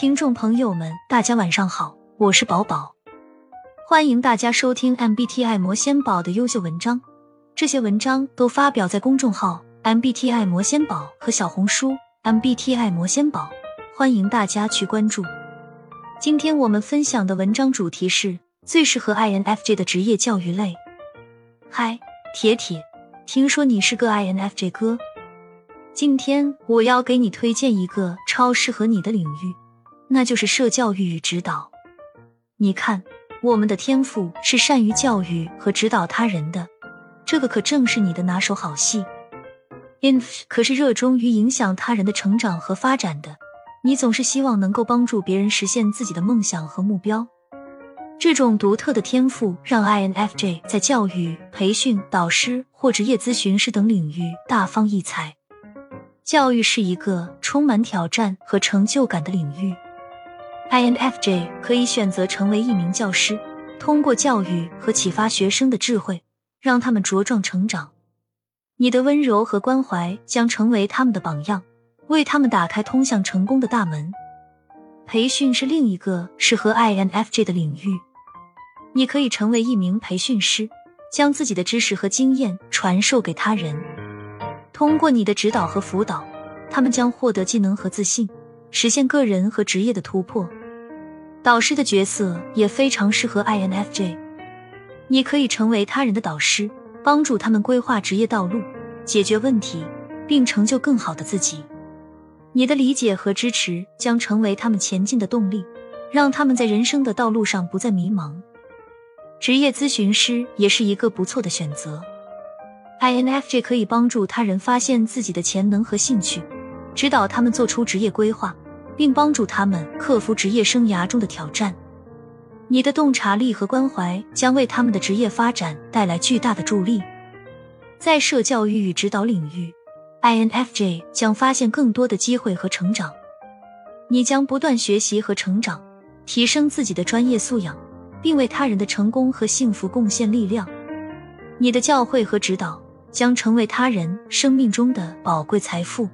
听众朋友们，大家晚上好，我是宝宝，欢迎大家收听 MBTI 魔仙宝的优秀文章。这些文章都发表在公众号 MBTI 魔仙宝和小红书 MBTI 魔仙宝，欢迎大家去关注。今天我们分享的文章主题是最适合 INFJ 的职业教育类。嗨，铁铁，听说你是个 INFJ 哥，今天我要给你推荐一个超适合你的领域。那就是社教育与指导。你看，我们的天赋是善于教育和指导他人的，这个可正是你的拿手好戏。Inf 可是热衷于影响他人的成长和发展的，你总是希望能够帮助别人实现自己的梦想和目标。这种独特的天赋让 INFJ 在教育、培训、导师或职业咨询师等领域大放异彩。教育是一个充满挑战和成就感的领域。INFJ 可以选择成为一名教师，通过教育和启发学生的智慧，让他们茁壮成长。你的温柔和关怀将成为他们的榜样，为他们打开通向成功的大门。培训是另一个适合 INFJ 的领域。你可以成为一名培训师，将自己的知识和经验传授给他人。通过你的指导和辅导，他们将获得技能和自信，实现个人和职业的突破。导师的角色也非常适合 INFJ，你可以成为他人的导师，帮助他们规划职业道路、解决问题，并成就更好的自己。你的理解和支持将成为他们前进的动力，让他们在人生的道路上不再迷茫。职业咨询师也是一个不错的选择。INFJ 可以帮助他人发现自己的潜能和兴趣，指导他们做出职业规划。并帮助他们克服职业生涯中的挑战。你的洞察力和关怀将为他们的职业发展带来巨大的助力。在社教育与指导领域，INFJ 将发现更多的机会和成长。你将不断学习和成长，提升自己的专业素养，并为他人的成功和幸福贡献力量。你的教诲和指导将成为他人生命中的宝贵财富。